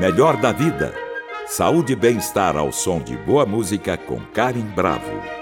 Melhor da Vida. Saúde e bem-estar ao som de boa música com Karen Bravo.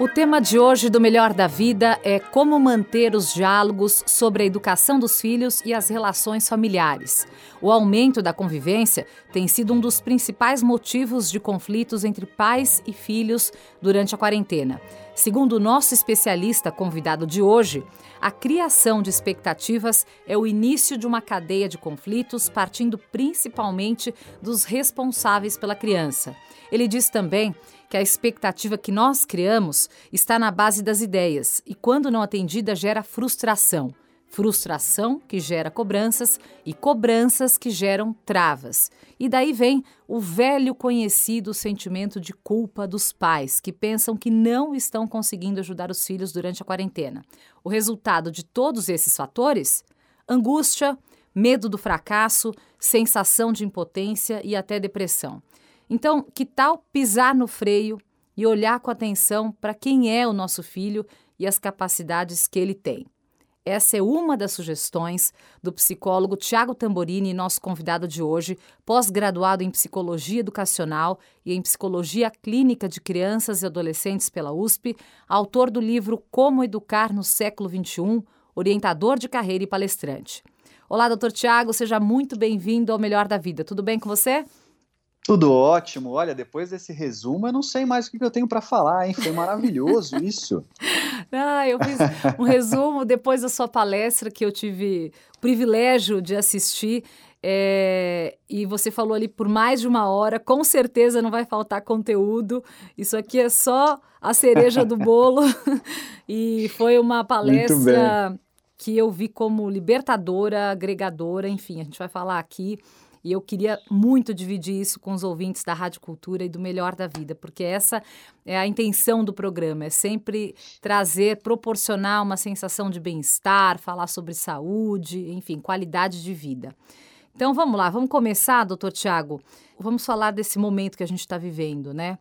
O tema de hoje do Melhor da Vida é como manter os diálogos sobre a educação dos filhos e as relações familiares. O aumento da convivência tem sido um dos principais motivos de conflitos entre pais e filhos durante a quarentena. Segundo o nosso especialista convidado de hoje, a criação de expectativas é o início de uma cadeia de conflitos partindo principalmente dos responsáveis pela criança. Ele diz também que a expectativa que nós criamos está na base das ideias e, quando não atendida, gera frustração. Frustração que gera cobranças e cobranças que geram travas. E daí vem o velho conhecido sentimento de culpa dos pais, que pensam que não estão conseguindo ajudar os filhos durante a quarentena. O resultado de todos esses fatores? Angústia, medo do fracasso, sensação de impotência e até depressão. Então, que tal pisar no freio e olhar com atenção para quem é o nosso filho e as capacidades que ele tem? Essa é uma das sugestões do psicólogo Tiago Tamborini, nosso convidado de hoje, pós-graduado em psicologia educacional e em psicologia clínica de crianças e adolescentes pela USP, autor do livro Como Educar no Século XXI, orientador de carreira e palestrante. Olá, doutor Tiago, seja muito bem-vindo ao Melhor da Vida. Tudo bem com você? Tudo ótimo. Olha, depois desse resumo, eu não sei mais o que eu tenho para falar, hein? Foi maravilhoso isso. Ah, eu fiz um resumo depois da sua palestra que eu tive o privilégio de assistir. É, e você falou ali por mais de uma hora, com certeza não vai faltar conteúdo. Isso aqui é só a cereja do bolo. e foi uma palestra que eu vi como libertadora, agregadora, enfim, a gente vai falar aqui e eu queria muito dividir isso com os ouvintes da Rádio Cultura e do Melhor da Vida, porque essa é a intenção do programa, é sempre trazer, proporcionar uma sensação de bem-estar, falar sobre saúde, enfim, qualidade de vida. Então vamos lá, vamos começar, doutor Tiago. Vamos falar desse momento que a gente está vivendo, né?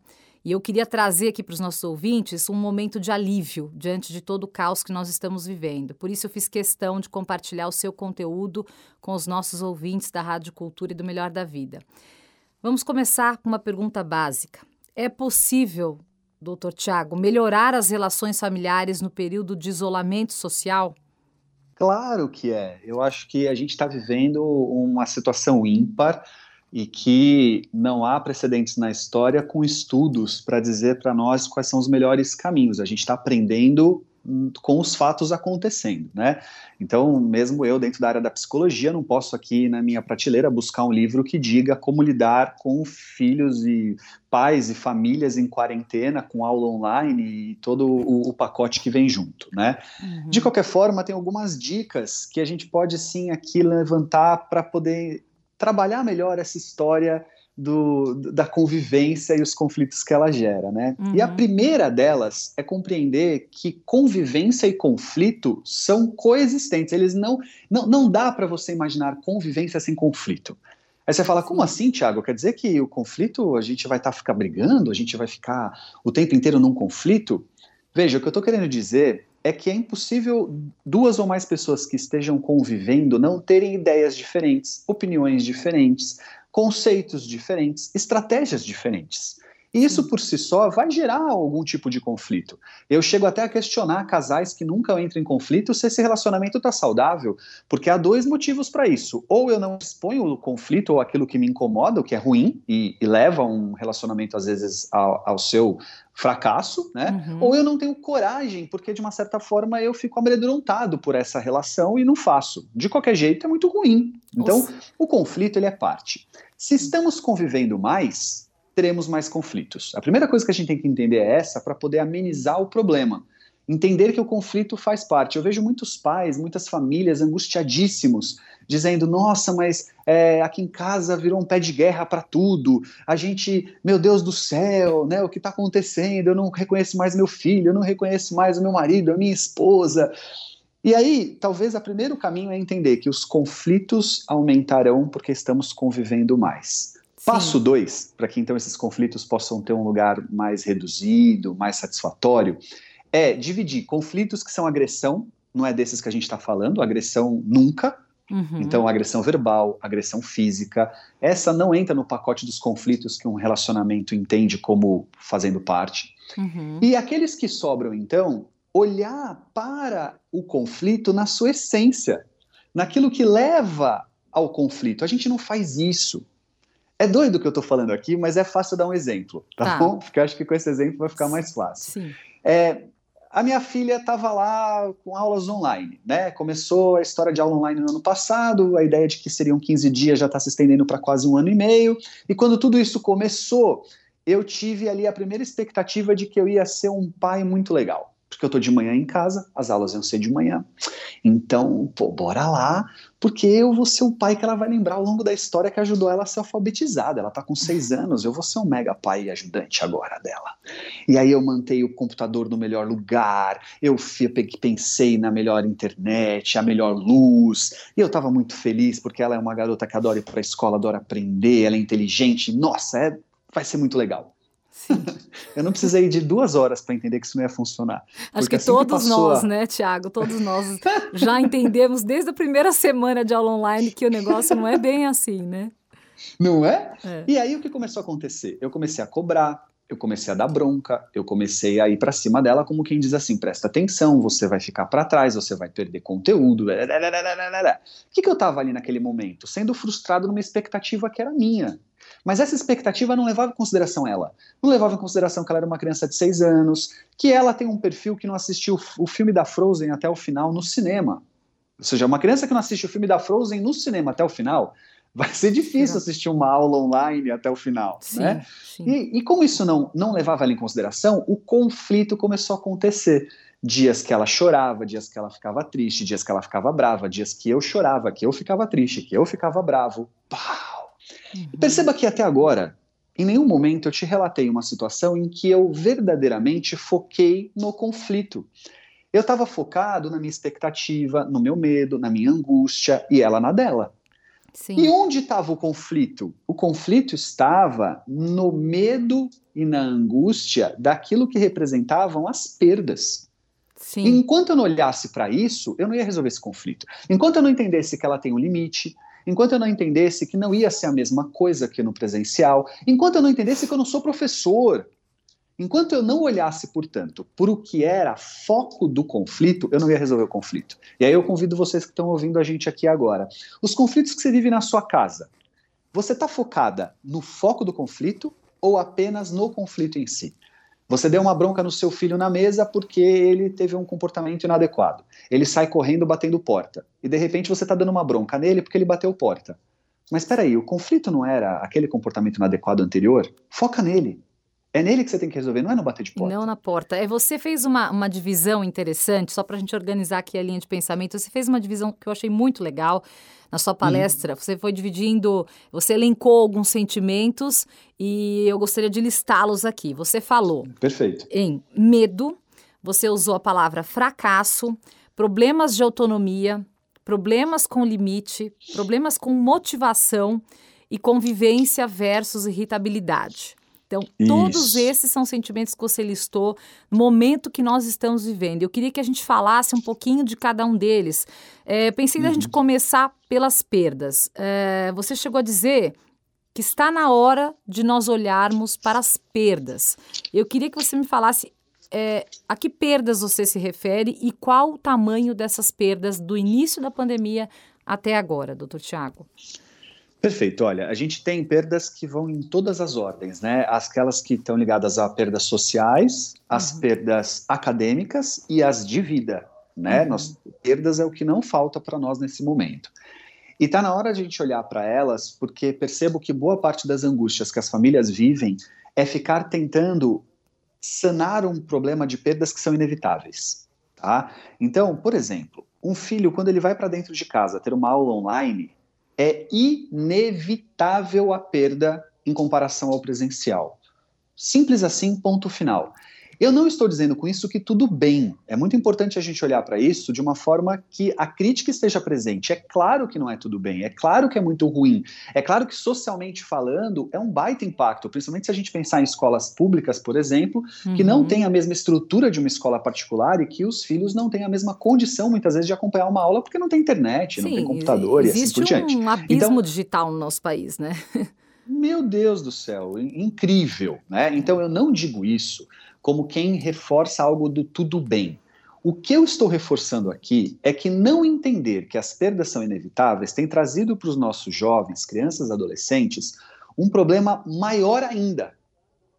E eu queria trazer aqui para os nossos ouvintes um momento de alívio diante de todo o caos que nós estamos vivendo. Por isso, eu fiz questão de compartilhar o seu conteúdo com os nossos ouvintes da Rádio Cultura e do Melhor da Vida. Vamos começar com uma pergunta básica. É possível, doutor Tiago, melhorar as relações familiares no período de isolamento social? Claro que é. Eu acho que a gente está vivendo uma situação ímpar e que não há precedentes na história com estudos para dizer para nós quais são os melhores caminhos. A gente está aprendendo hum, com os fatos acontecendo, né? Então, mesmo eu, dentro da área da psicologia, não posso aqui na minha prateleira buscar um livro que diga como lidar com filhos e pais e famílias em quarentena, com aula online e todo o, o pacote que vem junto, né? Uhum. De qualquer forma, tem algumas dicas que a gente pode sim aqui levantar para poder trabalhar melhor essa história do, da convivência e os conflitos que ela gera, né? Uhum. E a uhum. primeira delas é compreender que convivência e conflito são coexistentes. Eles não não, não dá para você imaginar convivência sem conflito. Aí você fala, como assim, Tiago? Quer dizer que o conflito a gente vai estar tá, ficar brigando, a gente vai ficar o tempo inteiro num conflito? Veja, o que eu estou querendo dizer é que é impossível duas ou mais pessoas que estejam convivendo não terem ideias diferentes, opiniões diferentes, conceitos diferentes, estratégias diferentes. Isso por si só vai gerar algum tipo de conflito. Eu chego até a questionar casais que nunca entram em conflito se esse relacionamento está saudável, porque há dois motivos para isso. Ou eu não exponho o conflito ou aquilo que me incomoda, o que é ruim e, e leva um relacionamento às vezes ao, ao seu fracasso, né? Uhum. Ou eu não tenho coragem, porque de uma certa forma eu fico amedrontado por essa relação e não faço. De qualquer jeito é muito ruim. Então, Nossa. o conflito ele é parte. Se estamos convivendo mais, teremos mais conflitos. A primeira coisa que a gente tem que entender é essa para poder amenizar o problema entender que o conflito faz parte. Eu vejo muitos pais, muitas famílias angustiadíssimos, dizendo: nossa, mas é, aqui em casa virou um pé de guerra para tudo. A gente, meu Deus do céu, né? O que está acontecendo? Eu não reconheço mais meu filho, eu não reconheço mais o meu marido, a minha esposa. E aí, talvez o primeiro caminho é entender que os conflitos aumentarão porque estamos convivendo mais. Passo dois, para que então esses conflitos possam ter um lugar mais reduzido, mais satisfatório, é dividir conflitos que são agressão, não é desses que a gente está falando, agressão nunca, Uhum. Então, agressão verbal, agressão física, essa não entra no pacote dos conflitos que um relacionamento entende como fazendo parte. Uhum. E aqueles que sobram, então, olhar para o conflito na sua essência, naquilo que leva ao conflito. A gente não faz isso. É doido o que eu estou falando aqui, mas é fácil dar um exemplo, tá, tá. bom? Porque eu acho que com esse exemplo vai ficar mais fácil. Sim. É, a minha filha estava lá com aulas online, né? Começou a história de aula online no ano passado, a ideia de que seriam 15 dias já está se estendendo para quase um ano e meio. E quando tudo isso começou, eu tive ali a primeira expectativa de que eu ia ser um pai muito legal porque eu tô de manhã em casa, as aulas iam ser de manhã. Então, pô, bora lá, porque eu vou ser o pai que ela vai lembrar ao longo da história que ajudou ela a ser alfabetizada. Ela tá com seis anos, eu vou ser um mega pai e ajudante agora dela. E aí eu mantei o computador no melhor lugar, eu pensei na melhor internet, a melhor luz, e eu tava muito feliz porque ela é uma garota que adora ir pra escola, adora aprender, ela é inteligente, nossa, é, vai ser muito legal. Eu não precisei de duas horas para entender que isso não ia funcionar. Acho que assim todos que nós, a... né, Tiago, todos nós já entendemos desde a primeira semana de aula online que o negócio não é bem assim, né? Não é? é? E aí o que começou a acontecer? Eu comecei a cobrar, eu comecei a dar bronca, eu comecei a ir para cima dela como quem diz assim, presta atenção, você vai ficar para trás, você vai perder conteúdo. O que, que eu estava ali naquele momento? Sendo frustrado numa expectativa que era minha. Mas essa expectativa não levava em consideração ela. Não levava em consideração que ela era uma criança de seis anos, que ela tem um perfil que não assistiu o filme da Frozen até o final no cinema. Ou seja, uma criança que não assiste o filme da Frozen no cinema até o final, vai ser difícil assistir uma aula online até o final. Sim, né? Sim. E, e como isso não, não levava ela em consideração, o conflito começou a acontecer dias que ela chorava, dias que ela ficava triste, dias que ela ficava brava, dias que eu chorava, que eu ficava triste, que eu ficava bravo. Pau! Uhum. Perceba que até agora, em nenhum momento eu te relatei uma situação em que eu verdadeiramente foquei no conflito. Eu estava focado na minha expectativa, no meu medo, na minha angústia e ela na dela. Sim. E onde estava o conflito? O conflito estava no medo e na angústia daquilo que representavam as perdas. Sim. Enquanto eu não olhasse para isso, eu não ia resolver esse conflito. Enquanto eu não entendesse que ela tem um limite, enquanto eu não entendesse que não ia ser a mesma coisa que no presencial, enquanto eu não entendesse que eu não sou professor, enquanto eu não olhasse, portanto, por o que era foco do conflito, eu não ia resolver o conflito. E aí eu convido vocês que estão ouvindo a gente aqui agora. Os conflitos que você vive na sua casa, você está focada no foco do conflito ou apenas no conflito em si? Você deu uma bronca no seu filho na mesa porque ele teve um comportamento inadequado. Ele sai correndo batendo porta. E de repente você está dando uma bronca nele porque ele bateu porta. Mas espera aí, o conflito não era aquele comportamento inadequado anterior? Foca nele. É nele que você tem que resolver, não é no bater de porta. Não na porta. É, você fez uma, uma divisão interessante, só para a gente organizar aqui a linha de pensamento. Você fez uma divisão que eu achei muito legal na sua palestra. Hum. Você foi dividindo, você elencou alguns sentimentos e eu gostaria de listá-los aqui. Você falou. Perfeito. Em medo, você usou a palavra fracasso, problemas de autonomia, problemas com limite, problemas com motivação e convivência versus irritabilidade. Então, Isso. todos esses são sentimentos que você listou no momento que nós estamos vivendo. Eu queria que a gente falasse um pouquinho de cada um deles. É, pensei uhum. a gente começar pelas perdas. É, você chegou a dizer que está na hora de nós olharmos para as perdas. Eu queria que você me falasse é, a que perdas você se refere e qual o tamanho dessas perdas do início da pandemia até agora, doutor Tiago. Perfeito. Olha, a gente tem perdas que vão em todas as ordens, né? Aquelas que estão ligadas a perdas sociais, as uhum. perdas acadêmicas e as de vida, né? Uhum. Nós, perdas é o que não falta para nós nesse momento. E está na hora de a gente olhar para elas, porque percebo que boa parte das angústias que as famílias vivem é ficar tentando sanar um problema de perdas que são inevitáveis, tá? Então, por exemplo, um filho quando ele vai para dentro de casa ter uma aula online, é inevitável a perda em comparação ao presencial. Simples assim, ponto final. Eu não estou dizendo com isso que tudo bem. É muito importante a gente olhar para isso de uma forma que a crítica esteja presente. É claro que não é tudo bem, é claro que é muito ruim. É claro que socialmente falando é um baita impacto, principalmente se a gente pensar em escolas públicas, por exemplo, uhum. que não uhum. tem a mesma estrutura de uma escola particular e que os filhos não têm a mesma condição muitas vezes de acompanhar uma aula porque não tem internet, Sim, não tem computador e assim por diante. um abismo então, digital no nosso país, né? Meu Deus do céu, incrível, né? Então eu não digo isso como quem reforça algo do tudo bem. O que eu estou reforçando aqui é que não entender que as perdas são inevitáveis tem trazido para os nossos jovens, crianças, adolescentes, um problema maior ainda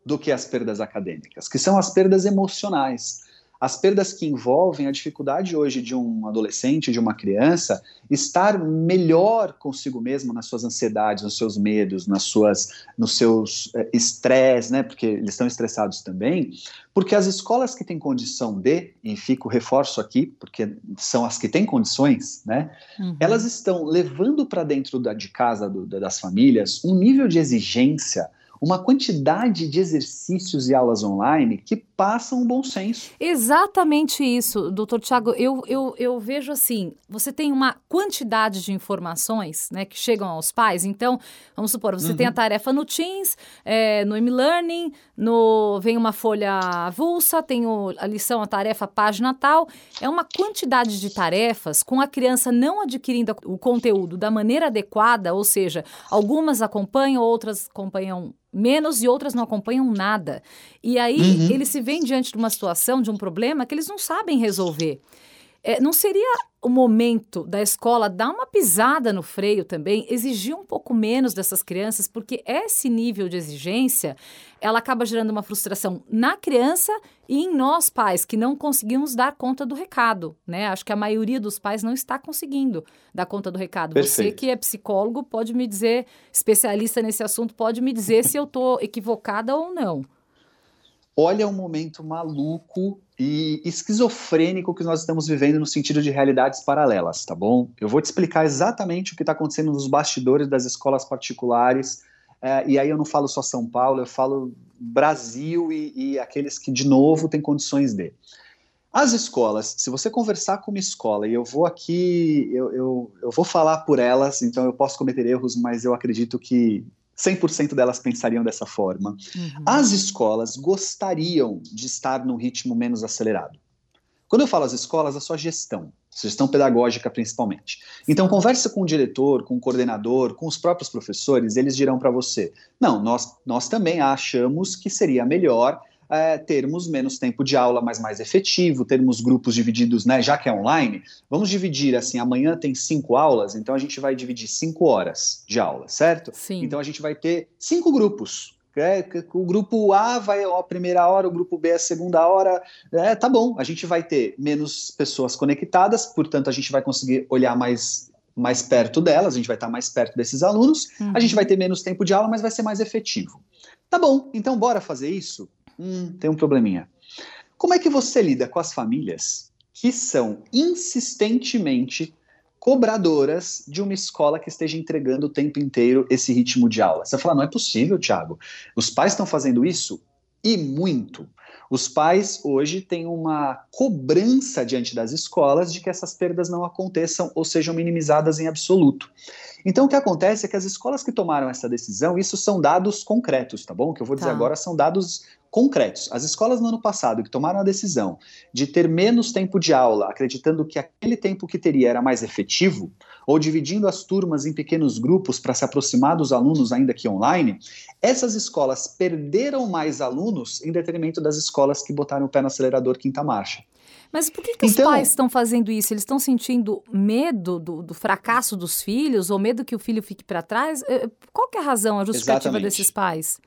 do que as perdas acadêmicas, que são as perdas emocionais as perdas que envolvem a dificuldade hoje de um adolescente, de uma criança, estar melhor consigo mesmo nas suas ansiedades, nos seus medos, nas suas, nos seus eh, estresse, né? Porque eles estão estressados também. Porque as escolas que têm condição de, e fico reforço aqui, porque são as que têm condições, né? Uhum. Elas estão levando para dentro da, de casa do, das famílias um nível de exigência uma quantidade de exercícios e aulas online que passam um bom senso. Exatamente isso, doutor Tiago. Eu, eu, eu vejo assim: você tem uma quantidade de informações né, que chegam aos pais. Então, vamos supor, você uhum. tem a uhum. tarefa no Teams, é, no e-learning, no, vem uma folha avulsa, tem o, a lição, a tarefa, a página tal. É uma quantidade de tarefas com a criança não adquirindo o conteúdo da maneira adequada, ou seja, algumas acompanham, outras acompanham menos e outras não acompanham nada. E aí uhum. eles se veem diante de uma situação, de um problema que eles não sabem resolver. É, não seria o momento da escola dar uma pisada no freio também, exigir um pouco menos dessas crianças, porque esse nível de exigência, ela acaba gerando uma frustração na criança e em nós pais, que não conseguimos dar conta do recado, né? Acho que a maioria dos pais não está conseguindo dar conta do recado. Perfeito. Você que é psicólogo pode me dizer, especialista nesse assunto, pode me dizer se eu estou equivocada ou não. Olha o momento maluco e esquizofrênico que nós estamos vivendo no sentido de realidades paralelas, tá bom? Eu vou te explicar exatamente o que está acontecendo nos bastidores das escolas particulares, é, e aí eu não falo só São Paulo, eu falo Brasil e, e aqueles que, de novo, têm condições de. As escolas, se você conversar com uma escola, e eu vou aqui, eu, eu, eu vou falar por elas, então eu posso cometer erros, mas eu acredito que 100% delas pensariam dessa forma. Uhum. As escolas gostariam de estar num ritmo menos acelerado. Quando eu falo as escolas, a sua gestão, gestão pedagógica principalmente. Então, converse com o diretor, com o coordenador, com os próprios professores, eles dirão para você: não, nós, nós também achamos que seria melhor é, termos menos tempo de aula, mas mais efetivo, termos grupos divididos, né, já que é online, vamos dividir assim, amanhã tem cinco aulas, então a gente vai dividir cinco horas de aula, certo? Sim. Então a gente vai ter cinco grupos, é, o grupo A vai a primeira hora, o grupo B a segunda hora. É, tá bom, a gente vai ter menos pessoas conectadas, portanto, a gente vai conseguir olhar mais, mais perto delas, a gente vai estar mais perto desses alunos, uhum. a gente vai ter menos tempo de aula, mas vai ser mais efetivo. Tá bom, então bora fazer isso? Hum, tem um probleminha. Como é que você lida com as famílias que são insistentemente cobradoras de uma escola que esteja entregando o tempo inteiro esse ritmo de aula? Você fala, não é possível, Thiago. Os pais estão fazendo isso e muito. Os pais hoje têm uma cobrança diante das escolas de que essas perdas não aconteçam ou sejam minimizadas em absoluto. Então, o que acontece é que as escolas que tomaram essa decisão, isso são dados concretos, tá bom? O que eu vou dizer tá. agora são dados concretos. As escolas no ano passado que tomaram a decisão de ter menos tempo de aula, acreditando que aquele tempo que teria era mais efetivo, ou dividindo as turmas em pequenos grupos para se aproximar dos alunos ainda que online, essas escolas perderam mais alunos em detrimento das escolas que botaram o pé no acelerador quinta marcha. Mas por que, que então, os pais estão fazendo isso? Eles estão sentindo medo do, do, fracasso dos filhos ou medo que o filho fique para trás? Eh, qual é a razão, a justificativa exatamente. desses pais?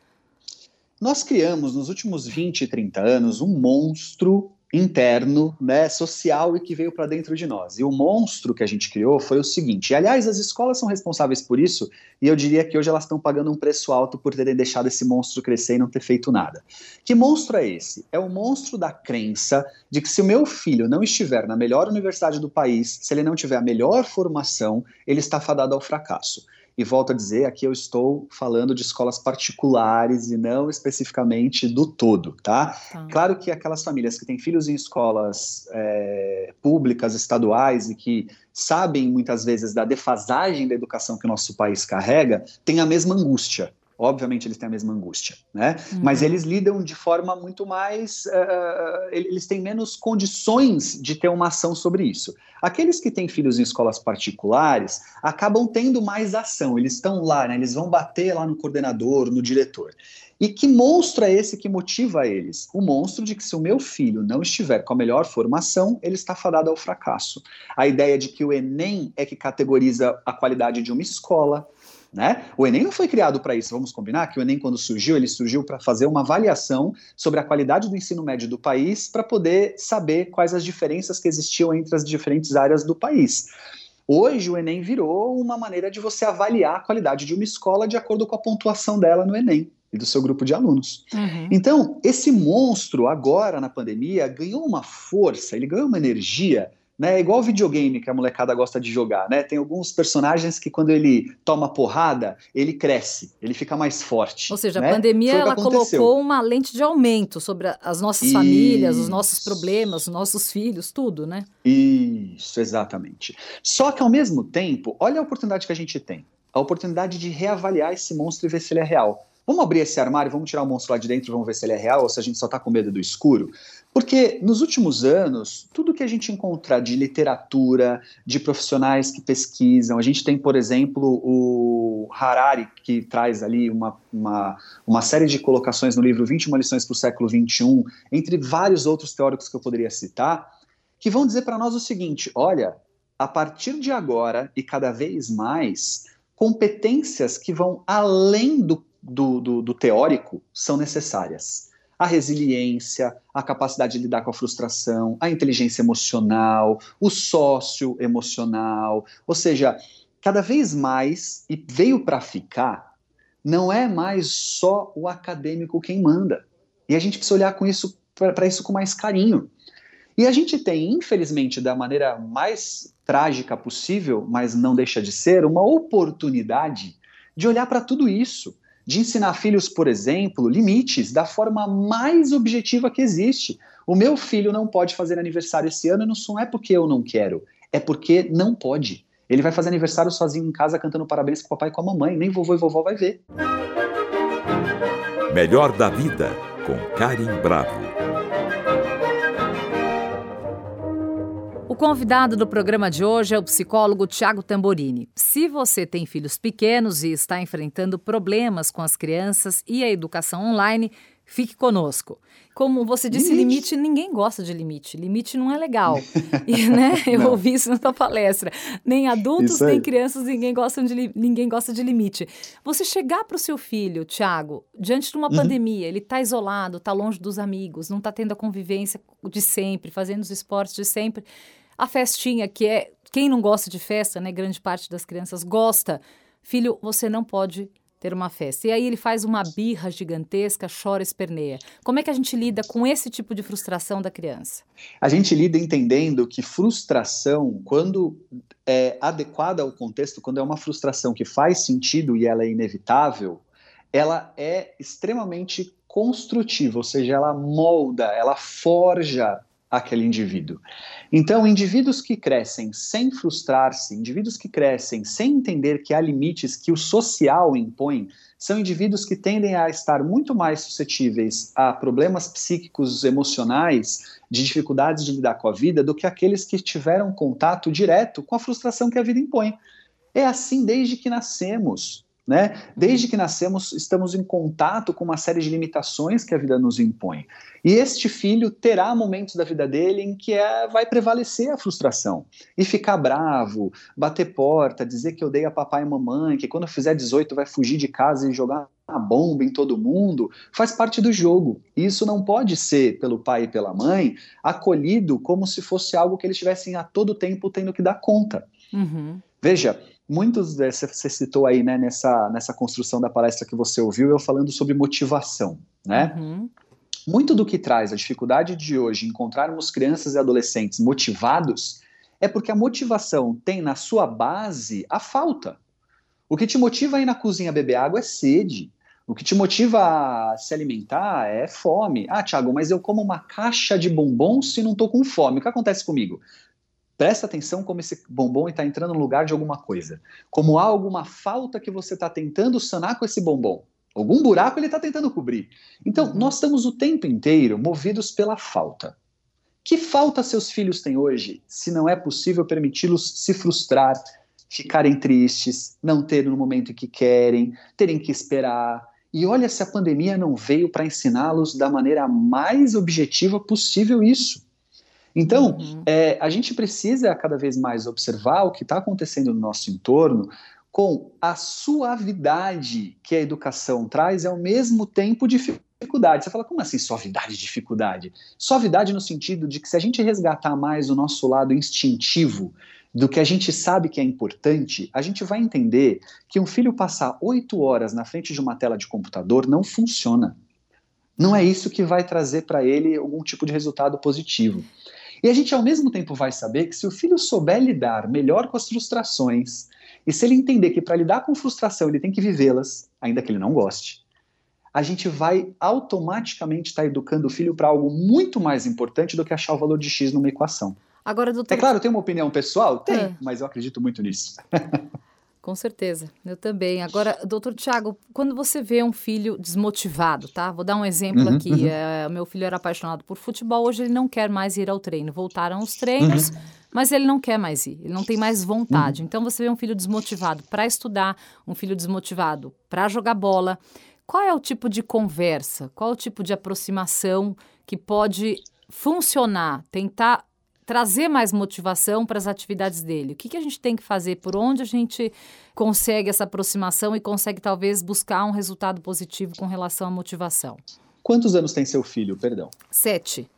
Nós criamos nos últimos 20, 30 anos um monstro interno, né, social e que veio para dentro de nós. E o monstro que a gente criou foi o seguinte. E, aliás, as escolas são responsáveis por isso, e eu diria que hoje elas estão pagando um preço alto por terem deixado esse monstro crescer e não ter feito nada. Que monstro é esse? É o monstro da crença de que se o meu filho não estiver na melhor universidade do país, se ele não tiver a melhor formação, ele está fadado ao fracasso. E volto a dizer, aqui eu estou falando de escolas particulares e não especificamente do todo, tá? tá. Claro que aquelas famílias que têm filhos em escolas é, públicas, estaduais e que sabem muitas vezes da defasagem da educação que o nosso país carrega, têm a mesma angústia obviamente eles têm a mesma angústia, né? Uhum. Mas eles lidam de forma muito mais, uh, eles têm menos condições de ter uma ação sobre isso. Aqueles que têm filhos em escolas particulares acabam tendo mais ação, eles estão lá, né? Eles vão bater lá no coordenador, no diretor. E que monstro é esse que motiva eles? O monstro de que se o meu filho não estiver com a melhor formação, ele está fadado ao fracasso. A ideia de que o Enem é que categoriza a qualidade de uma escola, né? O Enem não foi criado para isso, vamos combinar que o Enem, quando surgiu, ele surgiu para fazer uma avaliação sobre a qualidade do ensino médio do país, para poder saber quais as diferenças que existiam entre as diferentes áreas do país. Hoje, o Enem virou uma maneira de você avaliar a qualidade de uma escola de acordo com a pontuação dela no Enem e do seu grupo de alunos. Uhum. Então, esse monstro, agora na pandemia, ganhou uma força, ele ganhou uma energia né? É igual videogame que a molecada gosta de jogar, né? Tem alguns personagens que quando ele toma porrada, ele cresce, ele fica mais forte. Ou seja, né? a pandemia ela colocou uma lente de aumento sobre as nossas Isso. famílias, os nossos problemas, os nossos filhos, tudo, né? Isso, exatamente. Só que ao mesmo tempo, olha a oportunidade que a gente tem. A oportunidade de reavaliar esse monstro e ver se ele é real. Vamos abrir esse armário, vamos tirar o monstro lá de dentro, vamos ver se ele é real ou se a gente só está com medo do escuro. Porque nos últimos anos, tudo que a gente encontra de literatura, de profissionais que pesquisam, a gente tem, por exemplo, o Harari, que traz ali uma, uma, uma série de colocações no livro 21 lições para o século XXI, entre vários outros teóricos que eu poderia citar, que vão dizer para nós o seguinte: olha, a partir de agora e cada vez mais, competências que vão além do, do, do, do teórico são necessárias a resiliência, a capacidade de lidar com a frustração, a inteligência emocional, o sócio emocional, ou seja, cada vez mais e veio para ficar, não é mais só o acadêmico quem manda. E a gente precisa olhar com isso para isso com mais carinho. E a gente tem, infelizmente, da maneira mais trágica possível, mas não deixa de ser, uma oportunidade de olhar para tudo isso de ensinar filhos, por exemplo, limites da forma mais objetiva que existe. O meu filho não pode fazer aniversário esse ano, não é porque eu não quero, é porque não pode. Ele vai fazer aniversário sozinho em casa cantando parabéns com o papai e com a mamãe, nem vovô e vovó vai ver. Melhor da vida com Karim Bravo. Convidado do programa de hoje é o psicólogo Tiago Tamborini. Se você tem filhos pequenos e está enfrentando problemas com as crianças e a educação online, fique conosco. Como você disse, limite, limite ninguém gosta de limite. Limite não é legal. E, né, eu não. ouvi isso na sua palestra. Nem adultos, nem crianças, ninguém gosta, de, ninguém gosta de limite. Você chegar para o seu filho, Tiago, diante de uma uhum. pandemia, ele está isolado, está longe dos amigos, não está tendo a convivência de sempre, fazendo os esportes de sempre a festinha, que é. Quem não gosta de festa, né? Grande parte das crianças gosta. Filho, você não pode ter uma festa. E aí ele faz uma birra gigantesca, chora, esperneia. Como é que a gente lida com esse tipo de frustração da criança? A gente lida entendendo que frustração, quando é adequada ao contexto, quando é uma frustração que faz sentido e ela é inevitável, ela é extremamente construtiva, ou seja, ela molda, ela forja aquele indivíduo. Então, indivíduos que crescem sem frustrar-se, indivíduos que crescem sem entender que há limites que o social impõe, são indivíduos que tendem a estar muito mais suscetíveis a problemas psíquicos, emocionais, de dificuldades de lidar com a vida, do que aqueles que tiveram contato direto com a frustração que a vida impõe. É assim desde que nascemos. Né? Desde que nascemos, estamos em contato com uma série de limitações que a vida nos impõe. E este filho terá momentos da vida dele em que é, vai prevalecer a frustração e ficar bravo, bater porta, dizer que odeia papai e mamãe, que quando fizer 18 vai fugir de casa e jogar uma bomba em todo mundo, faz parte do jogo. E isso não pode ser, pelo pai e pela mãe, acolhido como se fosse algo que eles estivessem a todo tempo tendo que dar conta. Uhum. Veja, muitos você citou aí né, nessa, nessa construção da palestra que você ouviu, eu falando sobre motivação, né? Uhum. Muito do que traz a dificuldade de hoje encontrarmos crianças e adolescentes motivados é porque a motivação tem na sua base a falta. O que te motiva a ir na cozinha beber água é sede. O que te motiva a se alimentar é fome. Ah, Thiago, mas eu como uma caixa de bombons se não estou com fome. O que acontece comigo? Presta atenção como esse bombom está entrando no lugar de alguma coisa. Como há alguma falta que você está tentando sanar com esse bombom. Algum buraco ele está tentando cobrir. Então, uhum. nós estamos o tempo inteiro movidos pela falta. Que falta seus filhos têm hoje, se não é possível permiti-los se frustrar, ficarem tristes, não terem no momento em que querem, terem que esperar. E olha se a pandemia não veio para ensiná-los da maneira mais objetiva possível isso. Então, uhum. é, a gente precisa cada vez mais observar o que está acontecendo no nosso entorno com a suavidade que a educação traz e ao mesmo tempo dificuldade. Você fala, como assim suavidade e dificuldade? Suavidade no sentido de que se a gente resgatar mais o nosso lado instintivo do que a gente sabe que é importante, a gente vai entender que um filho passar oito horas na frente de uma tela de computador não funciona. Não é isso que vai trazer para ele algum tipo de resultado positivo. E a gente, ao mesmo tempo, vai saber que se o filho souber lidar melhor com as frustrações, e se ele entender que para lidar com frustração ele tem que vivê-las, ainda que ele não goste, a gente vai automaticamente estar tá educando o filho para algo muito mais importante do que achar o valor de X numa equação. Agora, doutor... É claro, tem uma opinião pessoal? Tem, é. mas eu acredito muito nisso. Com certeza, eu também. Agora, doutor Tiago, quando você vê um filho desmotivado, tá? Vou dar um exemplo uhum, aqui. Uhum. É, meu filho era apaixonado por futebol, hoje ele não quer mais ir ao treino. Voltaram os treinos, uhum. mas ele não quer mais ir, ele não tem mais vontade. Uhum. Então, você vê um filho desmotivado para estudar, um filho desmotivado para jogar bola. Qual é o tipo de conversa, qual é o tipo de aproximação que pode funcionar, tentar trazer mais motivação para as atividades dele? O que, que a gente tem que fazer? Por onde a gente consegue essa aproximação e consegue talvez buscar um resultado positivo com relação à motivação? Quantos anos tem seu filho, perdão? Sete.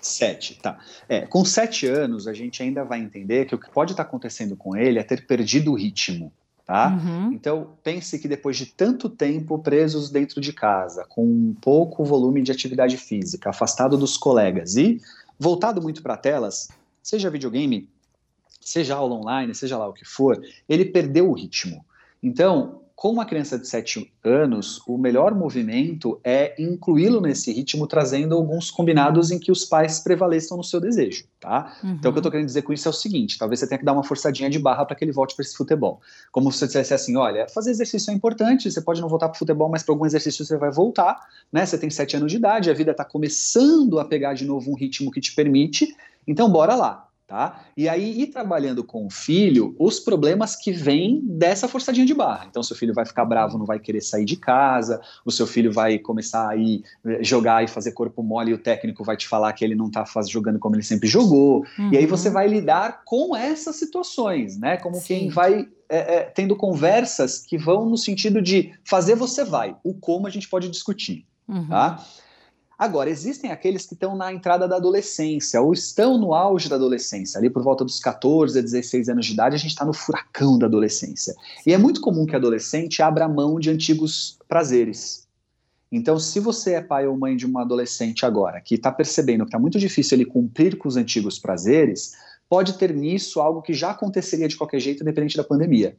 Sete, tá. É, com sete anos, a gente ainda vai entender que o que pode estar acontecendo com ele é ter perdido o ritmo. Tá? Uhum. Então, pense que depois de tanto tempo presos dentro de casa, com um pouco volume de atividade física, afastado dos colegas e voltado muito para telas, seja videogame, seja aula online, seja lá o que for, ele perdeu o ritmo. Então, com uma criança de 7 anos, o melhor movimento é incluí-lo nesse ritmo, trazendo alguns combinados em que os pais prevaleçam no seu desejo, tá? Uhum. Então, o que eu estou querendo dizer com isso é o seguinte: talvez você tenha que dar uma forçadinha de barra para que ele volte para esse futebol. Como se você dissesse assim: olha, fazer exercício é importante, você pode não voltar para futebol, mas para algum exercício você vai voltar, né? Você tem 7 anos de idade, a vida está começando a pegar de novo um ritmo que te permite, então bora lá. Tá? E aí ir trabalhando com o filho os problemas que vêm dessa forçadinha de barra. Então, seu filho vai ficar bravo, não vai querer sair de casa, o seu filho vai começar a ir eh, jogar e fazer corpo mole e o técnico vai te falar que ele não está jogando como ele sempre jogou. Uhum. E aí você uhum. vai lidar com essas situações, né? Como Sim. quem vai é, é, tendo conversas que vão no sentido de fazer você vai. O como a gente pode discutir, uhum. tá? Agora, existem aqueles que estão na entrada da adolescência, ou estão no auge da adolescência, ali por volta dos 14 a 16 anos de idade, a gente está no furacão da adolescência. E é muito comum que adolescente abra mão de antigos prazeres. Então, se você é pai ou mãe de uma adolescente agora, que está percebendo que está muito difícil ele cumprir com os antigos prazeres, pode ter nisso algo que já aconteceria de qualquer jeito, independente da pandemia.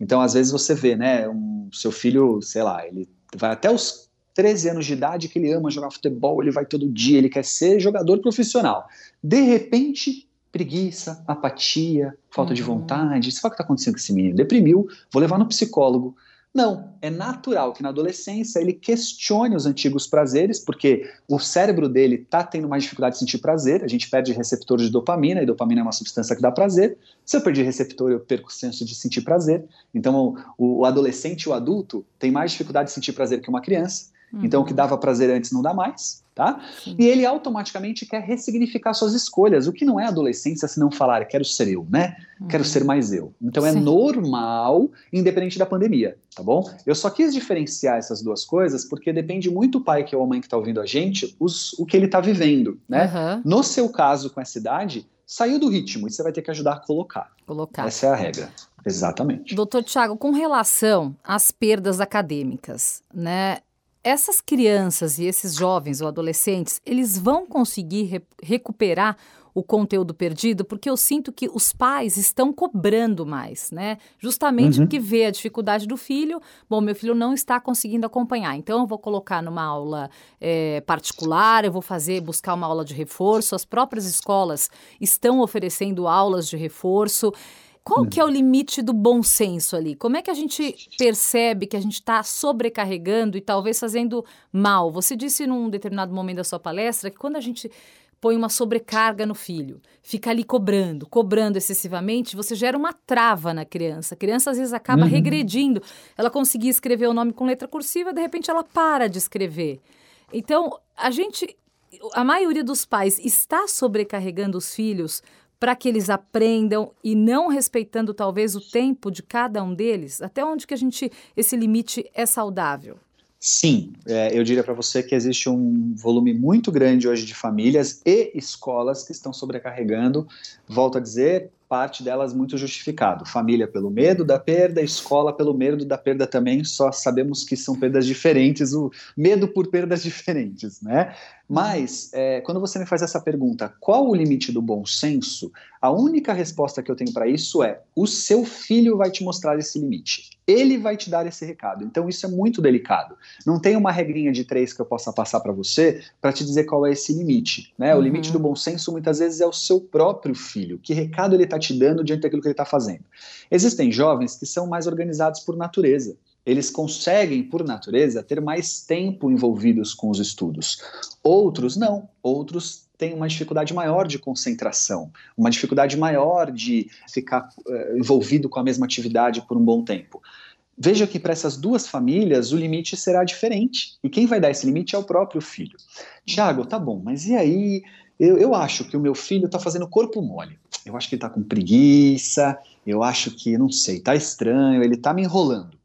Então, às vezes você vê, né, um, seu filho, sei lá, ele vai até os 13 anos de idade que ele ama jogar futebol, ele vai todo dia, ele quer ser jogador profissional. De repente, preguiça, apatia, falta uhum. de vontade. Sabe o que está acontecendo com esse menino? Deprimiu, vou levar no psicólogo. Não, é natural que na adolescência ele questione os antigos prazeres, porque o cérebro dele está tendo mais dificuldade de sentir prazer, a gente perde receptor de dopamina, e dopamina é uma substância que dá prazer. Se eu perder receptor, eu perco o senso de sentir prazer. Então, o, o adolescente e o adulto têm mais dificuldade de sentir prazer que uma criança. Uhum. Então, o que dava prazer antes não dá mais, tá? Sim. E ele automaticamente quer ressignificar suas escolhas. O que não é adolescência se não falar, quero ser eu, né? Uhum. Quero ser mais eu. Então, é Sim. é normal, independente da pandemia, tá bom? Eu só quis diferenciar essas duas coisas porque depende muito o pai que é a mãe que está ouvindo a gente, os, o que ele está vivendo, né? Uhum. No seu caso, com essa idade, saiu do ritmo e você vai ter que ajudar a colocar. Colocar. Essa é a regra. Exatamente. Doutor Tiago, com relação às perdas acadêmicas, né? Essas crianças e esses jovens ou adolescentes, eles vão conseguir re recuperar o conteúdo perdido, porque eu sinto que os pais estão cobrando mais, né? Justamente uhum. porque vê a dificuldade do filho. Bom, meu filho não está conseguindo acompanhar, então eu vou colocar numa aula é, particular, eu vou fazer, buscar uma aula de reforço. As próprias escolas estão oferecendo aulas de reforço. Qual que é o limite do bom senso ali? Como é que a gente percebe que a gente está sobrecarregando e talvez fazendo mal? Você disse num determinado momento da sua palestra que quando a gente põe uma sobrecarga no filho, fica ali cobrando, cobrando excessivamente, você gera uma trava na criança. A criança às vezes acaba uhum. regredindo. Ela conseguia escrever o nome com letra cursiva, de repente ela para de escrever. Então, a gente, a maioria dos pais está sobrecarregando os filhos para que eles aprendam e não respeitando talvez o tempo de cada um deles? Até onde que a gente esse limite é saudável? Sim, é, eu diria para você que existe um volume muito grande hoje de famílias e escolas que estão sobrecarregando, volto a dizer, parte delas muito justificado. Família pelo medo da perda, escola pelo medo da perda também, só sabemos que são perdas diferentes, o medo por perdas diferentes, né? Mas, é, quando você me faz essa pergunta, qual o limite do bom senso? A única resposta que eu tenho para isso é: o seu filho vai te mostrar esse limite. Ele vai te dar esse recado. Então, isso é muito delicado. Não tem uma regrinha de três que eu possa passar para você para te dizer qual é esse limite. Né? Uhum. O limite do bom senso muitas vezes é o seu próprio filho. Que recado ele está te dando diante daquilo que ele está fazendo? Existem jovens que são mais organizados por natureza eles conseguem, por natureza, ter mais tempo envolvidos com os estudos. Outros não. Outros têm uma dificuldade maior de concentração, uma dificuldade maior de ficar uh, envolvido com a mesma atividade por um bom tempo. Veja que para essas duas famílias o limite será diferente. E quem vai dar esse limite é o próprio filho. Tiago, tá bom, mas e aí? Eu, eu acho que o meu filho está fazendo corpo mole. Eu acho que ele está com preguiça. Eu acho que, não sei, está estranho, ele está me enrolando.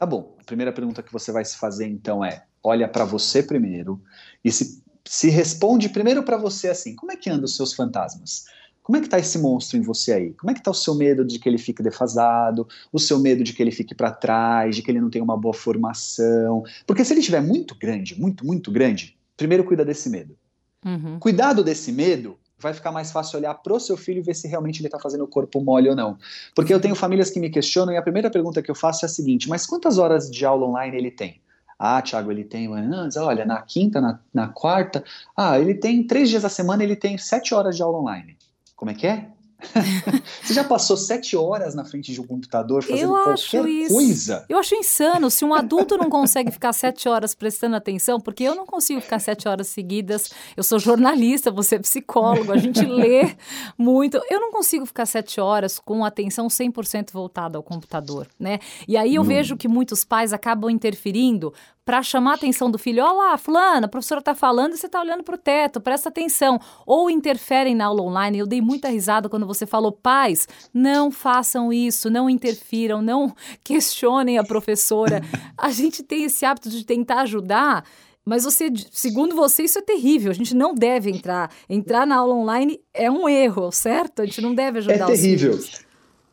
Tá bom. A primeira pergunta que você vai se fazer então é: olha para você primeiro e se, se responde primeiro para você assim: como é que andam os seus fantasmas? Como é que está esse monstro em você aí? Como é que está o seu medo de que ele fique defasado, o seu medo de que ele fique para trás, de que ele não tenha uma boa formação? Porque se ele estiver muito grande, muito, muito grande, primeiro cuida desse medo. Uhum. Cuidado desse medo vai ficar mais fácil olhar para o seu filho e ver se realmente ele está fazendo o corpo mole ou não. Porque eu tenho famílias que me questionam e a primeira pergunta que eu faço é a seguinte: mas quantas horas de aula online ele tem? Ah, Thiago, ele tem, olha, na quinta, na, na quarta, ah, ele tem três dias a semana, ele tem sete horas de aula online. Como é que é? Você já passou sete horas na frente de um computador fazendo eu qualquer isso, coisa? Eu acho insano. Se um adulto não consegue ficar sete horas prestando atenção, porque eu não consigo ficar sete horas seguidas. Eu sou jornalista, você é psicólogo, a gente lê muito. Eu não consigo ficar sete horas com atenção 100% voltada ao computador, né? E aí eu hum. vejo que muitos pais acabam interferindo para chamar a atenção do filho. Olha lá, fulana, a professora está falando e você está olhando para o teto, presta atenção. Ou interferem na aula online. Eu dei muita risada quando você falou, pais, não façam isso, não interfiram, não questionem a professora. a gente tem esse hábito de tentar ajudar. Mas você, segundo você, isso é terrível. A gente não deve entrar. Entrar na aula online é um erro, certo? A gente não deve ajudar é terrível.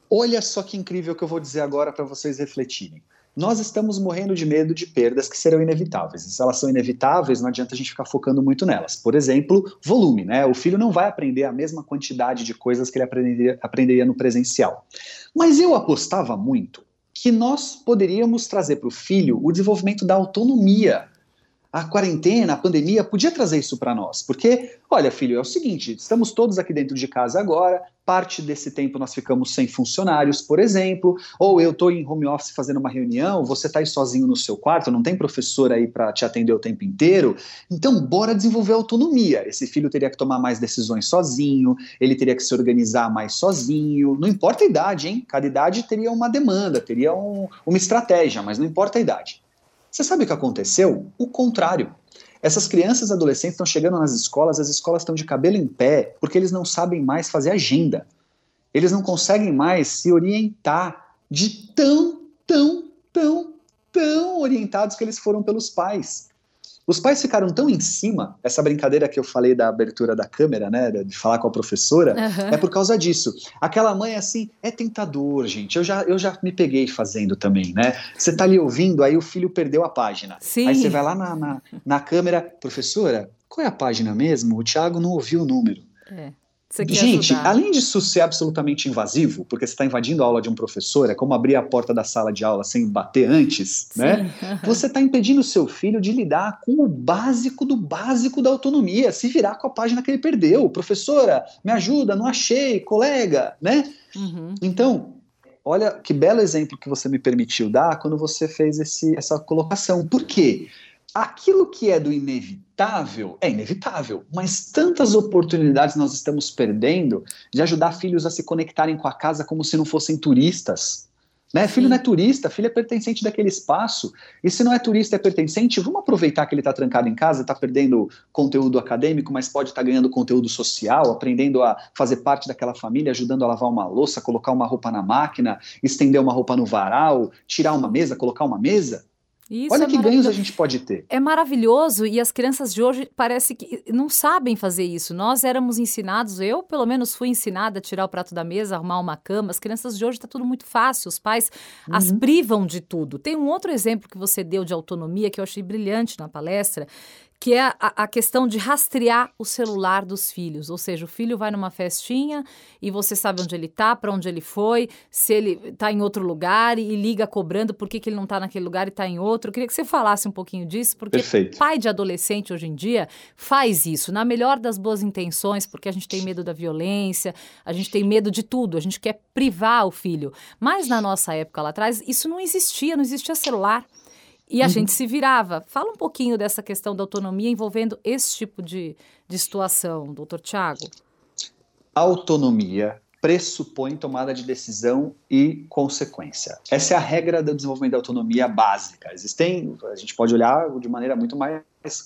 Olha só que incrível que eu vou dizer agora para vocês refletirem nós estamos morrendo de medo de perdas que serão inevitáveis. E se elas são inevitáveis, não adianta a gente ficar focando muito nelas. Por exemplo, volume, né? O filho não vai aprender a mesma quantidade de coisas que ele aprenderia, aprenderia no presencial. Mas eu apostava muito que nós poderíamos trazer para o filho o desenvolvimento da autonomia a quarentena, a pandemia podia trazer isso para nós. Porque, olha, filho, é o seguinte: estamos todos aqui dentro de casa agora, parte desse tempo nós ficamos sem funcionários, por exemplo, ou eu estou em home office fazendo uma reunião, você está aí sozinho no seu quarto, não tem professor aí para te atender o tempo inteiro. Então, bora desenvolver autonomia. Esse filho teria que tomar mais decisões sozinho, ele teria que se organizar mais sozinho. Não importa a idade, hein? Cada idade teria uma demanda, teria um, uma estratégia, mas não importa a idade. Você sabe o que aconteceu? O contrário. Essas crianças e adolescentes estão chegando nas escolas, as escolas estão de cabelo em pé, porque eles não sabem mais fazer agenda. Eles não conseguem mais se orientar de tão, tão, tão, tão orientados que eles foram pelos pais. Os pais ficaram tão em cima, essa brincadeira que eu falei da abertura da câmera, né, de falar com a professora, uhum. é por causa disso. Aquela mãe, assim, é tentador, gente. Eu já, eu já me peguei fazendo também, né? Você tá ali ouvindo, aí o filho perdeu a página. Sim. Aí você vai lá na, na, na câmera, professora, qual é a página mesmo? O Thiago não ouviu o número. É. Gente, ajudar. além disso ser absolutamente invasivo, porque você está invadindo a aula de um professor, é como abrir a porta da sala de aula sem bater antes, Sim. né? Você está impedindo o seu filho de lidar com o básico do básico da autonomia, se virar com a página que ele perdeu. Professora, me ajuda, não achei, colega, né? Uhum. Então, olha que belo exemplo que você me permitiu dar quando você fez esse, essa colocação. Por quê? Aquilo que é do inevitável é inevitável, mas tantas oportunidades nós estamos perdendo de ajudar filhos a se conectarem com a casa como se não fossem turistas. Né? Sim. Filho não é turista, filho é pertencente daquele espaço. E se não é turista, é pertencente, vamos aproveitar que ele está trancado em casa, está perdendo conteúdo acadêmico, mas pode estar ganhando conteúdo social, aprendendo a fazer parte daquela família, ajudando a lavar uma louça, colocar uma roupa na máquina, estender uma roupa no varal, tirar uma mesa, colocar uma mesa. Isso Olha é que ganhos a gente pode ter. É maravilhoso e as crianças de hoje parece que não sabem fazer isso. Nós éramos ensinados, eu pelo menos fui ensinada a tirar o prato da mesa, arrumar uma cama. As crianças de hoje está tudo muito fácil, os pais as Uhum. privam de tudo. Tem um outro exemplo que você deu de autonomia que eu achei brilhante na palestra, que é a, a questão de rastrear o celular dos filhos. Ou seja, o filho vai numa festinha e você sabe onde ele está, para onde ele foi, se ele está em outro lugar e liga cobrando por que, que ele não está naquele lugar e está em outro. Eu queria que você falasse um pouquinho disso, porque Perfeito. pai de adolescente hoje em dia faz isso, na melhor das boas intenções, porque a gente tem medo da violência, a gente tem medo de tudo, a gente quer privar o filho. Mas na nossa época lá atrás, isso não existia, não existia celular. E a Uhum. gente se virava. Fala um pouquinho dessa questão da autonomia envolvendo esse tipo de, de situação, doutor Tiago. Autonomia pressupõe tomada de decisão e consequência. Essa é a regra do desenvolvimento da autonomia básica. Existem, a gente pode olhar de maneira muito mais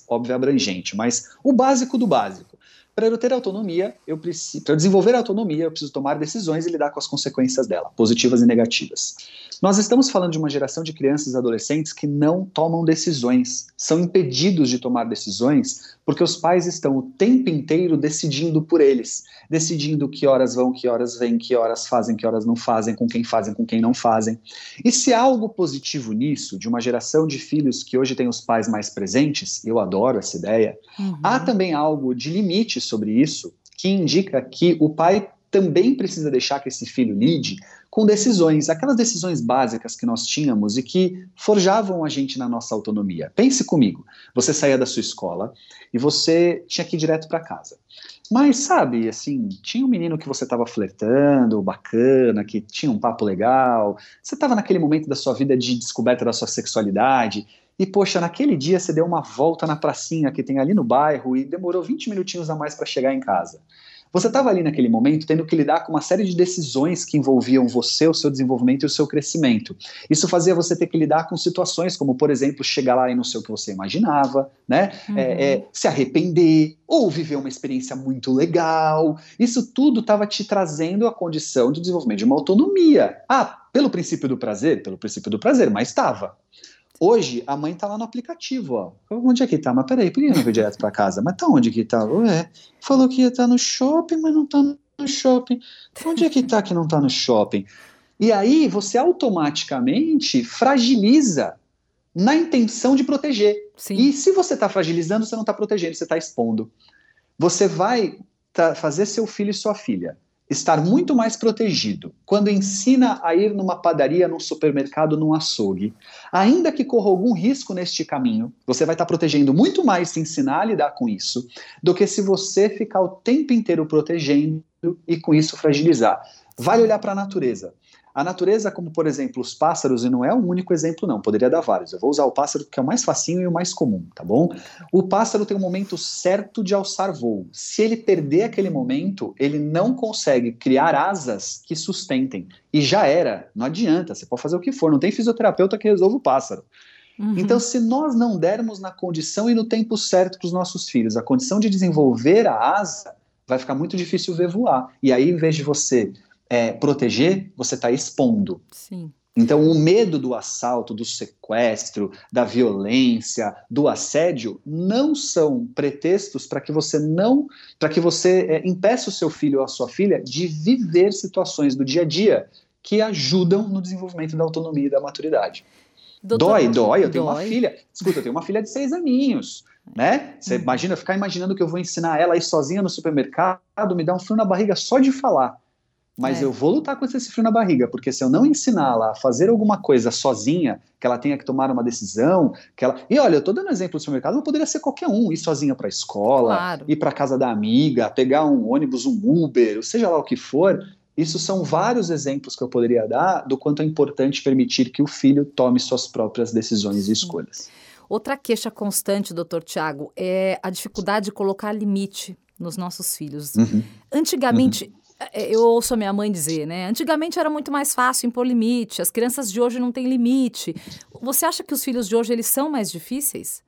óbvia e abrangente, mas o básico do básico. Para eu ter autonomia, eu preciso, para desenvolver a autonomia, eu preciso tomar decisões e lidar com as consequências dela, positivas e negativas. Nós estamos falando de uma geração de crianças e adolescentes que não tomam decisões, são impedidos de tomar decisões porque os pais estão o tempo inteiro decidindo por eles, decidindo que horas vão, que horas vêm, que horas fazem, que horas não fazem, com quem fazem, com quem não fazem. E se há algo positivo nisso, de uma geração de filhos que hoje tem os pais mais presentes, eu adoro essa ideia, Uhum. Há também algo de limite sobre isso que indica que o pai também precisa deixar que esse filho lide com decisões, aquelas decisões básicas que nós tínhamos e que forjavam a gente na nossa autonomia. Pense comigo, você saía da sua escola e você tinha que ir direto para casa. Mas sabe, assim, tinha um menino que você estava flertando, bacana, que tinha um papo legal. Você estava naquele momento da sua vida de descoberta da sua sexualidade e, poxa, naquele dia você deu uma volta na pracinha que tem ali no bairro e demorou 20 minutinhos a mais para chegar em casa. Você estava ali naquele momento tendo que lidar com uma série de decisões que envolviam você, o seu desenvolvimento e o seu crescimento. Isso fazia você ter que lidar com situações como, por exemplo, chegar lá e não ser o que você imaginava, né? Uhum. É, é, se arrepender ou viver uma experiência muito legal. Isso tudo estava te trazendo a condição de desenvolvimento de uma autonomia. Ah, pelo princípio do prazer? Pelo princípio do prazer, mas estava. Hoje, a mãe tá lá no aplicativo, ó. Onde é que tá? Mas peraí, por que não veio direto pra casa? Mas tá onde que tá? Ué, falou que ia estar no shopping, mas não tá no shopping. Onde é que tá que não tá no shopping? E aí, você automaticamente fragiliza na intenção de proteger. Sim. E se você está fragilizando, você não está protegendo, você está expondo. Você vai tá- fazer seu filho e sua filha estar muito mais protegido quando ensina a ir numa padaria, num supermercado, num açougue. Ainda que corra algum risco neste caminho, você vai estar protegendo muito mais se ensinar a lidar com isso do que se você ficar o tempo inteiro protegendo e com isso fragilizar. Vale olhar para a natureza. A natureza, como por exemplo os pássaros, e não é um único exemplo, não, poderia dar vários. Eu vou usar o pássaro porque é o mais facinho e o mais comum, tá bom? O pássaro tem um momento certo de alçar voo. Se ele perder aquele momento, ele não consegue criar asas que sustentem. E já era, não adianta, você pode fazer o que for, não tem fisioterapeuta que resolva o pássaro. Uhum. Então, se nós não dermos na condição e no tempo certo para os nossos filhos a condição de desenvolver a asa, vai ficar muito difícil ver voar. E aí, em vez de você é, proteger, você está expondo. Sim. Então, o medo do assalto, do sequestro, da violência, do assédio, não são pretextos para que você não, para que você é, impeça o seu filho ou a sua filha de viver situações do dia a dia que ajudam no desenvolvimento da autonomia e da maturidade. Doutor- Dói, dói. Eu tenho uma Dói. filha. Escuta, eu tenho uma filha de seis aninhos. né? Você imagina, ficar imaginando que eu vou ensinar ela a ir sozinha no supermercado, me dá um frio na barriga só de falar. Mas é. eu vou lutar com esse frio na barriga, porque se eu não ensiná-la a fazer alguma coisa sozinha, que ela tenha que tomar uma decisão, que ela. E olha, eu tô dando exemplo do supermercado, não poderia ser qualquer um, ir sozinha para a escola, claro. ir para casa da amiga, pegar um ônibus, um Uber, seja lá o que for. Isso são vários exemplos que eu poderia dar do quanto é importante permitir que o filho tome suas próprias decisões e escolhas. Outra queixa constante, doutor Tiago, é a dificuldade de colocar limite nos nossos filhos. Uhum. Antigamente, uhum. É, eu ouço a minha mãe dizer, né? Antigamente era muito mais fácil impor limite, as crianças de hoje não têm limite. Você acha que os filhos de hoje eles são mais difíceis?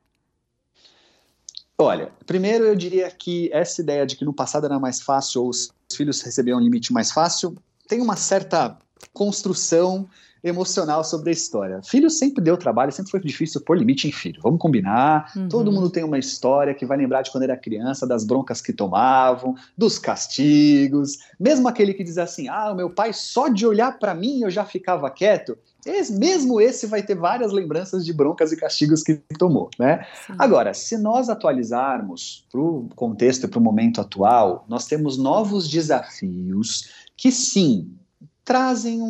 Olha, primeiro eu diria que essa ideia de que no passado era mais fácil ou os filhos recebiam um limite mais fácil tem uma certa construção emocional sobre a história. Filho sempre deu trabalho, sempre foi difícil pôr limite em filho. Vamos combinar. Uhum. Todo mundo tem uma história que vai lembrar de quando era criança, das broncas que tomavam, dos castigos. Mesmo aquele que diz assim: ah, o meu pai só de olhar para mim eu já ficava quieto. Esse, mesmo esse vai ter várias lembranças de broncas e castigos que tomou, né? Sim. Agora, se nós atualizarmos para o contexto e para o momento atual, nós temos novos desafios que sim trazem um,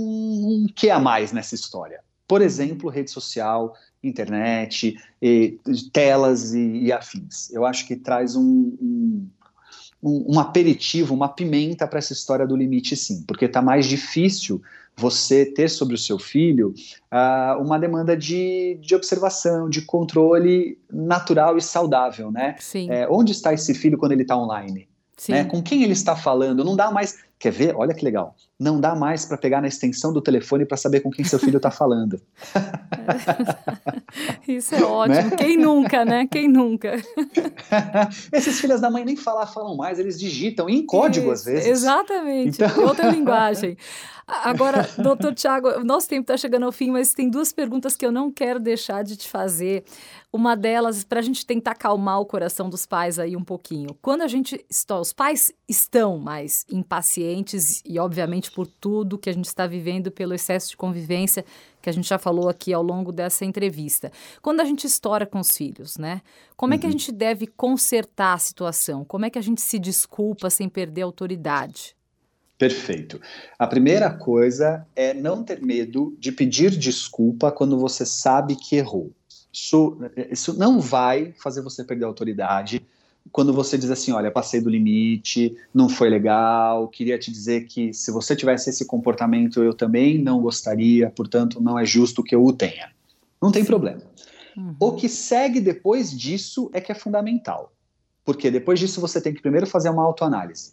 um que a mais nessa história. Por exemplo, rede social, internet, e, telas e, e, afins. Eu acho que traz um, um, um aperitivo, uma pimenta para essa história do limite, sim, porque está mais difícil você ter sobre o seu filho uh, uma demanda de, de observação, de controle natural e saudável, né? Sim. É, onde está esse filho quando ele está online? Né? Com quem ele está falando? Não dá mais. Quer ver? Olha que legal. Não dá mais para pegar na extensão do telefone para saber com quem seu filho está falando. Isso é ótimo. Né? Quem nunca, né? Quem nunca? Esses filhos da mãe nem falar falam mais, eles digitam em código Isso, às vezes. Exatamente. Então... Outra linguagem. Agora, doutor Tiago, nosso tempo está chegando ao fim, mas tem duas perguntas que eu não quero deixar de te fazer. Uma delas, para a gente tentar acalmar o coração dos pais aí um pouquinho. Quando a gente está, os pais estão mais impacientes e, obviamente, por tudo que a gente está vivendo, pelo excesso de convivência que a gente já falou aqui ao longo dessa entrevista. Quando a gente estoura com os filhos, né? Como é que a uhum. gente deve consertar a situação? Como é que a gente se desculpa sem perder a autoridade? Perfeito. A primeira coisa é não ter medo de pedir desculpa quando você sabe que errou. Isso, isso não vai fazer você perder a autoridade. Quando você diz assim, olha, passei do limite, não foi legal, queria te dizer que se você tivesse esse comportamento eu também não gostaria, portanto não é justo que eu o tenha. Não tem problema. Uhum. O que segue depois disso é que é fundamental. Porque depois disso você tem que primeiro fazer uma autoanálise.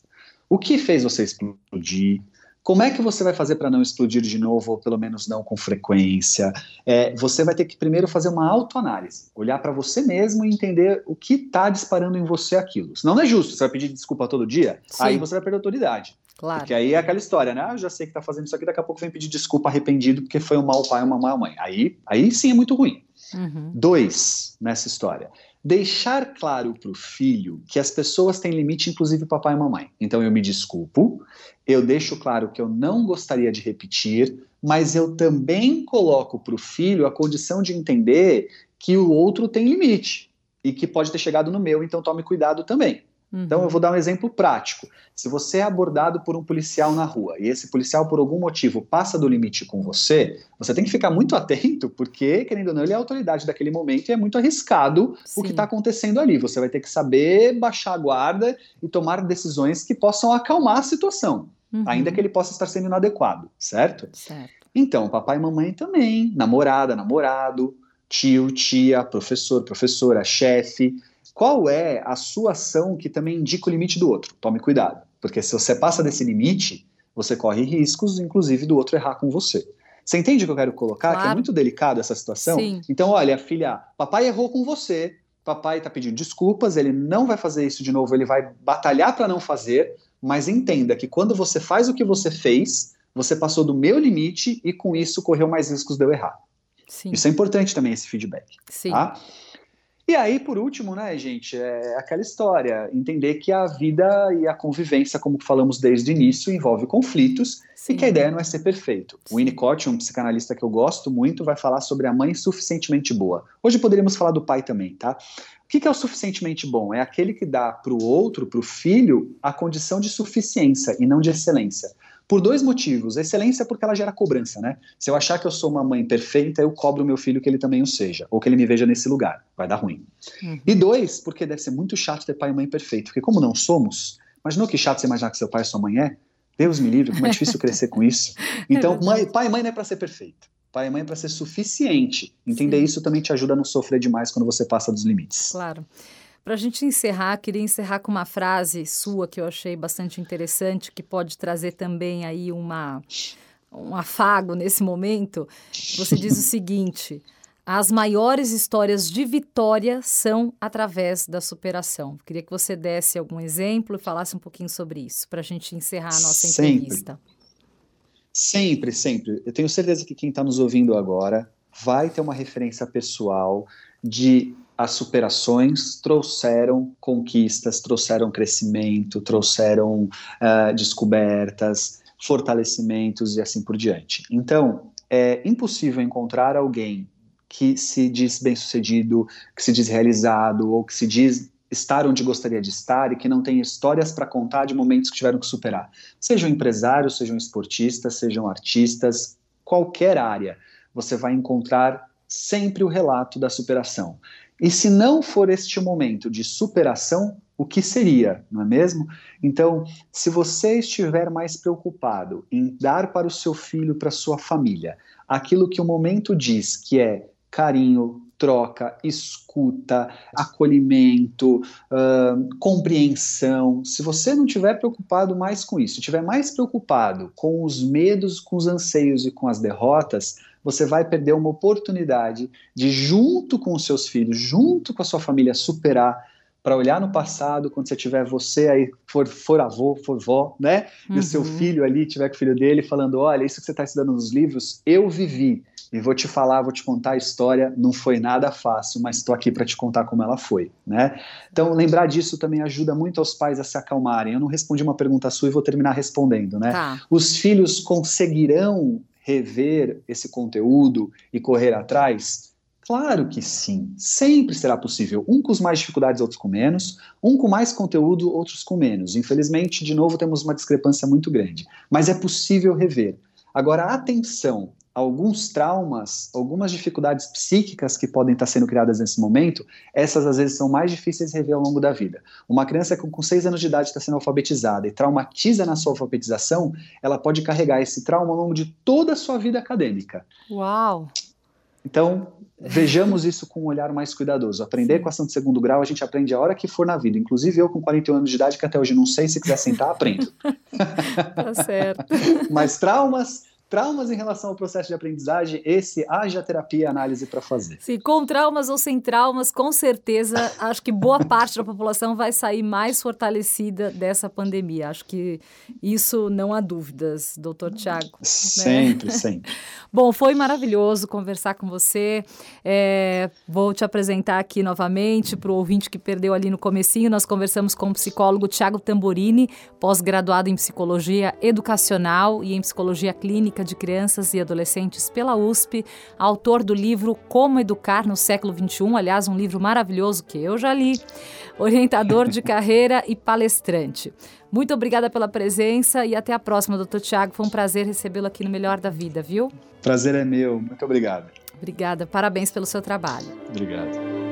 O que fez você explodir? Como é que você vai fazer para não explodir de novo, ou pelo menos não com frequência? É, você vai ter que primeiro fazer uma autoanálise, olhar para você mesmo e entender o que está disparando em você aquilo. Senão não é justo, você vai pedir desculpa todo dia, Sim. aí você vai perder autoridade. Claro. Porque aí é aquela história, né? Ah, eu já sei que está fazendo isso aqui, daqui a pouco vem pedir desculpa arrependido porque foi um mau pai, uma má mãe. Aí, aí sim é muito ruim. Uhum. Dois nessa história deixar claro para o filho que as pessoas têm limite, inclusive papai e mamãe. Então eu me desculpo, eu deixo claro que eu não gostaria de repetir, mas eu também coloco para o filho a condição de entender que o outro tem limite e que pode ter chegado no meu, então tome cuidado também. Uhum. Então eu vou dar um exemplo prático. Se você é abordado por um policial na rua e esse policial por algum motivo passa do limite com você, você tem que ficar muito atento porque, querendo ou não, ele é a autoridade daquele momento e é muito arriscado Sim. o que está acontecendo ali. Você vai ter que saber baixar a guarda e tomar decisões que possam acalmar a situação, uhum. ainda que ele possa estar sendo inadequado, certo? Certo. Então, papai e mamãe também, namorada, namorado, tio, tia, professor, professora, chefe qual é a sua ação que também indica o limite do outro? Tome cuidado, porque se você passa desse limite, você corre riscos, inclusive do outro errar com você. Você entende o que eu quero colocar? Claro. Que é muito delicado essa situação. Sim. Então, olha, filha, papai errou com você, papai está pedindo desculpas, ele não vai fazer isso de novo, ele vai batalhar para não fazer, mas entenda que quando você faz o que você fez, você passou do meu limite e com isso correu mais riscos de eu errar. Sim. Isso é importante também, esse feedback. Sim. Tá? E aí, por último, né, gente, é aquela história, entender que a vida e a convivência, como falamos desde o início, envolve conflitos Sim. e que a ideia não é ser perfeito. Sim. O Winnicott, um psicanalista que eu gosto muito, vai falar sobre a mãe suficientemente boa. Hoje poderíamos falar do pai também, tá? O que é o suficientemente bom? É aquele que dá para o outro, para o filho, a condição de suficiência e não de excelência. Por dois motivos. Excelência porque ela gera cobrança, né? Se eu achar que eu sou uma mãe perfeita, eu cobro meu filho que ele também o seja, ou que ele me veja nesse lugar. Vai dar ruim. Uhum. E dois, porque deve ser muito chato ter pai e mãe perfeito. Porque como não somos, imaginou que chato você imaginar que seu pai e sua mãe é? Deus me livre, como é difícil crescer com isso. É então, é mãe, pai e mãe não é para ser perfeito. Pai e mãe é para ser suficiente. Entender Sim. isso também te ajuda a não sofrer demais quando você passa dos limites. Claro. Para a gente encerrar, queria encerrar com uma frase sua que eu achei bastante interessante, que pode trazer também aí uma, um afago nesse momento. Você diz o seguinte: as maiores histórias de vitória são através da superação. Queria que você desse algum exemplo e falasse um pouquinho sobre isso, para a gente encerrar a nossa sempre. entrevista. Sempre, sempre. Eu tenho certeza que quem está nos ouvindo agora vai ter uma referência pessoal de as superações trouxeram conquistas, trouxeram crescimento, trouxeram uh, descobertas, fortalecimentos e assim por diante. Então, é impossível encontrar alguém que se diz bem-sucedido, que se diz realizado ou que se diz estar onde gostaria de estar e que não tem histórias para contar de momentos que tiveram que superar. Sejam empresários, sejam esportistas, sejam artistas, qualquer área, você vai encontrar sempre o relato da superação. E se não for este momento de superação, o que seria, não é mesmo? Então, se você estiver mais preocupado em dar para o seu filho, para a sua família, aquilo que o momento diz, que é carinho, troca, escuta, acolhimento, uh, compreensão. Se você não estiver preocupado mais com isso, estiver mais preocupado com os medos, com os anseios e com as derrotas, você vai perder uma oportunidade de, junto com os seus filhos, junto com a sua família, superar para olhar no passado, quando você tiver você aí, for, for avô, for vó, né? Uhum. E o seu uhum. filho ali, tiver com o filho dele, falando: olha, isso que você está estudando nos livros, eu vivi. E vou te falar, vou te contar a história. Não foi nada fácil, mas estou aqui para te contar como ela foi, né? Então, lembrar disso também ajuda muito aos pais a se acalmarem. Eu não respondi uma pergunta sua e vou terminar respondendo, né? Tá. Os filhos conseguirão rever esse conteúdo e correr atrás? Claro que sim, sempre será possível. Um com mais dificuldades, outros com menos. Um com mais conteúdo, outros com menos. Infelizmente, de novo, temos uma discrepância muito grande. Mas é possível rever. Agora, atenção, alguns traumas, algumas dificuldades psíquicas que podem estar sendo criadas nesse momento, essas às vezes são mais difíceis de rever ao longo da vida. Uma criança que com seis anos de idade está sendo alfabetizada e traumatiza na sua alfabetização, ela pode carregar esse trauma ao longo de toda a sua vida acadêmica. Uau! Então, vejamos isso com um olhar mais cuidadoso. Aprender equação de segundo grau a gente aprende a hora que for na vida. Inclusive eu com 41 anos de idade, que até hoje não sei, se quiser sentar, aprendo. tá certo. Mas traumas traumas em relação ao processo de aprendizagem, esse haja terapia e análise para fazer. Sim, com traumas ou sem traumas, com certeza, acho que boa parte da população vai sair mais fortalecida dessa pandemia. Acho que isso não há dúvidas, doutor Tiago. Sempre, né? sempre. Bom, foi maravilhoso conversar com você. É, vou te apresentar aqui novamente para o ouvinte que perdeu ali no comecinho. Nós conversamos com o psicólogo Tiago Tamborini, pós-graduado em psicologia educacional e em psicologia clínica de Crianças e Adolescentes pela USP, autor do livro Como Educar no Século XXI, aliás, um livro maravilhoso que eu já li, orientador de carreira e palestrante. Muito obrigada pela presença e até a próxima, doutor Tiago. Foi um prazer recebê-lo aqui no Melhor da Vida, viu? Prazer é meu. Muito obrigado. Obrigada. Parabéns pelo seu trabalho. Obrigado.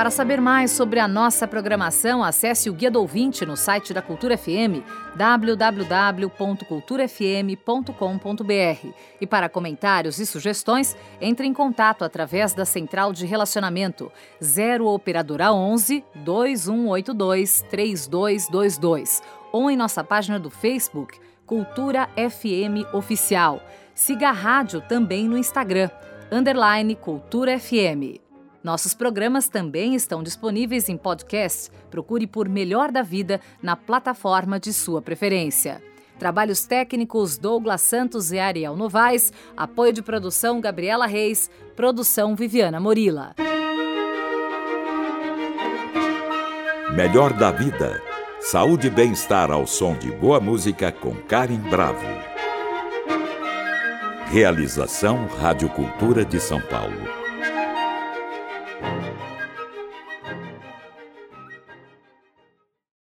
Para saber mais sobre a nossa programação, acesse o Guia do Ouvinte no site da Cultura FM, www.culturafm.com.br. E para comentários e sugestões, entre em contato através da Central de Relacionamento 0 Operadora 11 2182 3222 ou em nossa página do Facebook Cultura FM Oficial. Siga a rádio também no Instagram, underline Cultura FM. Nossos programas também estão disponíveis em podcast. Procure por Melhor da Vida na plataforma de sua preferência. Trabalhos técnicos Douglas Santos e Ariel Novaes. Apoio de produção Gabriela Reis. Produção Viviana Morila. Melhor da vida. Saúde e bem-estar ao som de boa música com Karen Bravo. Realização Rádio Cultura de São Paulo.